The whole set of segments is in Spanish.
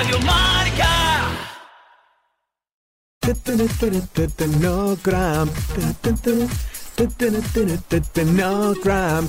Radio Marca. No gram.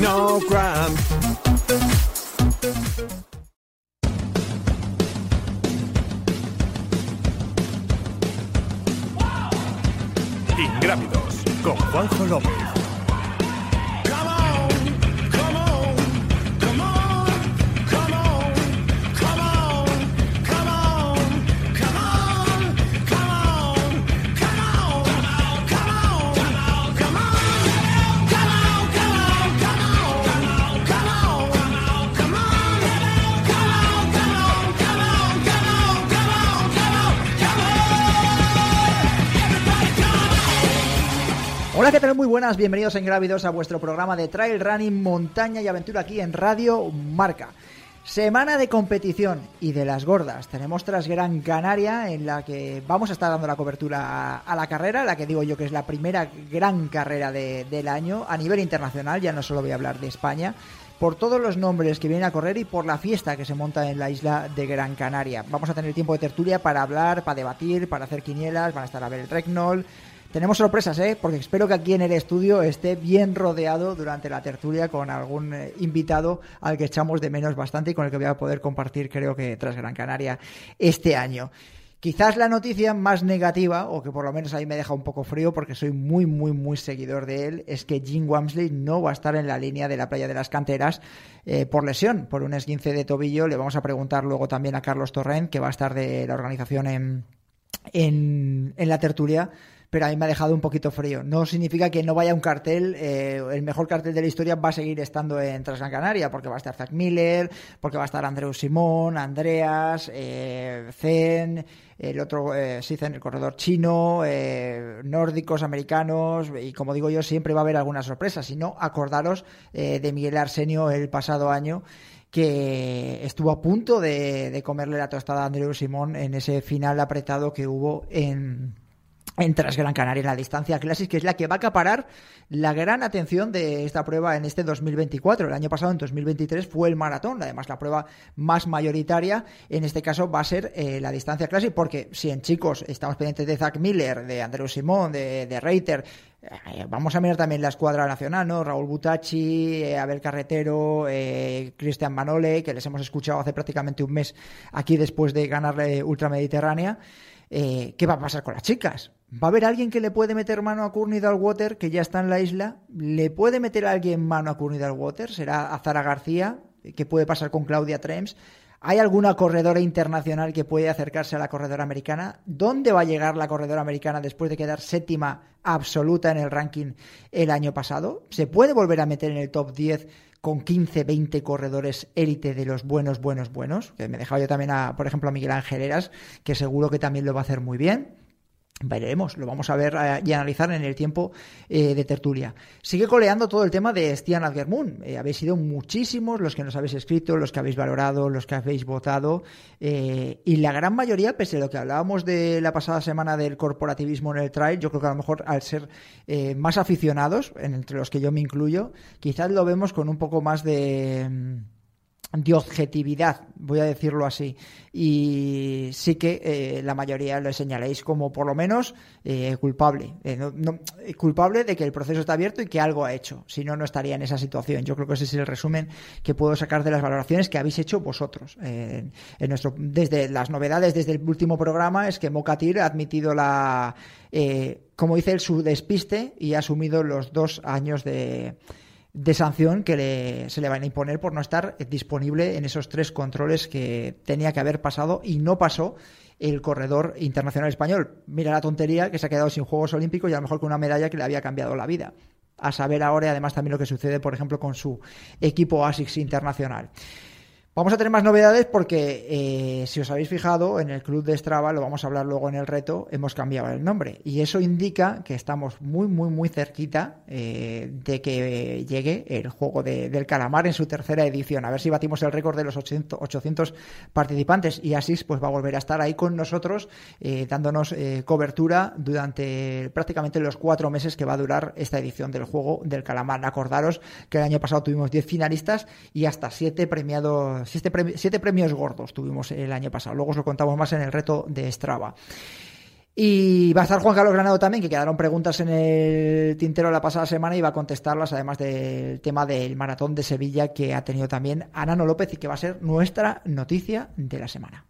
No. Ingrávidos con Juanjo López. Hola, ¿qué tal? Muy buenas, bienvenidos en Grávidos a vuestro programa de Trail Running, Montaña y Aventura aquí en Radio Marca. Semana de competición y de las gordas. Tenemos tras Gran Canaria en la que vamos a estar dando la cobertura a, la carrera, la que digo yo que es la primera gran carrera de- del año a nivel internacional, ya no solo voy a hablar de España, por todos los nombres que vienen a correr y por la fiesta que se monta en la isla de Gran Canaria. Vamos a tener tiempo de tertulia para hablar, para debatir, para hacer quinielas, van a estar a ver el Regnol. Tenemos sorpresas, ¿eh? Porque espero que aquí en el estudio esté bien rodeado durante la tertulia con algún eh, invitado al que echamos de menos bastante y con el que voy a poder compartir, creo que tras Gran Canaria este año. Quizás la noticia más negativa, o que por lo menos ahí me deja un poco frío porque soy muy, muy, muy seguidor de él, es que Jim Wamsley no va a estar en la línea de la playa de las canteras eh, por lesión, por un esguince de tobillo. Le vamos a preguntar luego también a Carlos Torrent, que va a estar de la organización en, en, en la tertulia, pero a mí me ha dejado un poquito frío. No significa que no vaya un cartel, eh, el mejor cartel de la historia va a seguir estando en Transgran Canaria, porque va a estar Zach Miller, porque va a estar Andreu Simón, Andreas, eh, Zen, el otro, eh, sí, Zen, el corredor chino, eh, nórdicos, americanos, y como digo yo, siempre va a haber alguna sorpresa. Si no, acordaros eh, de Miguel Arsenio el pasado año que estuvo a punto de, de comerle la tostada a Andreu Simón en ese final apretado que hubo en, en Tras Gran Canaria en la distancia Classic, que es la que va a acaparar la gran atención de esta prueba en este 2024. El año pasado, en 2023, fue el maratón, además la prueba más mayoritaria. En este caso va a ser eh, la distancia Classic, porque si en chicos estamos pendientes de Zach Miller, de Andreu Simón, de, de Reiter, eh, vamos a mirar también la escuadra nacional, ¿no? Raúl Butachi, eh, Abel Carretero, Cristian Manole, que les hemos escuchado hace prácticamente un mes aquí después de ganarle Ultramediterránea. Eh, ¿Qué va a pasar con las chicas? ¿Va a haber alguien que le puede meter mano a Courtney Dalwater, que ya está en la isla? ¿Le puede meter a alguien mano a Courtney Dalwater? ¿Será Azara García? ¿Qué puede pasar con Claudia Trems? ¿Hay alguna corredora internacional que puede acercarse a la corredora americana? ¿Dónde va a llegar la corredora americana después de quedar séptima absoluta en el ranking el año pasado? ¿Se puede volver a meter en el top 10 con 15, 20 corredores élite de los buenos, buenos, buenos? Que me dejaba yo también, a, por ejemplo, a Miguel Ángel Heras, que seguro que también lo va a hacer muy bien. Veremos, lo vamos a ver eh, y analizar en el tiempo eh, de tertulia. Sigue coleando todo el tema de Stian Adgermund. Eh, habéis sido muchísimos los que nos habéis escrito, los que habéis valorado, los que habéis votado. eh, y la gran mayoría, pese a lo que hablábamos de la pasada semana del corporativismo en el trail, yo creo que a lo mejor al ser más aficionados, en- entre los que yo me incluyo, quizás lo vemos con un poco más de. De objetividad, voy a decirlo así. Y sí que eh, la mayoría lo señaláis como por lo menos eh, culpable. Eh, culpable de que el proceso está abierto y que algo ha hecho. Si no, no estaría en esa situación. Yo creo que ese es el resumen que puedo sacar de las valoraciones que habéis hecho vosotros. En nuestro, desde las novedades desde el último programa es que Mocatir ha admitido la, como dice él, su despiste y ha asumido los dos años de de sanción que le- se le van a imponer por no estar disponible en esos tres controles que tenía que haber pasado y no pasó el corredor internacional español. Mira la tontería que se ha quedado sin Juegos Olímpicos y a lo mejor con una medalla que le había cambiado la vida. a saber ahora y además también lo que sucede, por ejemplo, con su equipo ASICS internacional. Vamos a tener más novedades porque, eh, si os habéis fijado, en el club de Strava, lo vamos a hablar luego en el reto, hemos cambiado el nombre. Y eso indica que estamos muy, muy, muy cerquita eh, de que llegue el juego del calamar en su tercera edición. A ver si batimos el récord de los 800, 800 participantes. Y así pues va a volver a estar ahí con nosotros, eh, dándonos cobertura durante prácticamente los cuatro meses que va a durar esta edición del juego del calamar. Acordaros que el año pasado tuvimos 10 finalistas y hasta 7 premiados siete, premios gordos tuvimos el año pasado. Luego os lo contamos más en el reto de Strava. Y va a estar Juan Carlos Granado también, que quedaron preguntas en el tintero la pasada semana y va a contestarlas, además del tema del maratón de Sevilla que ha tenido también Anano López y que va a ser nuestra noticia de la semana.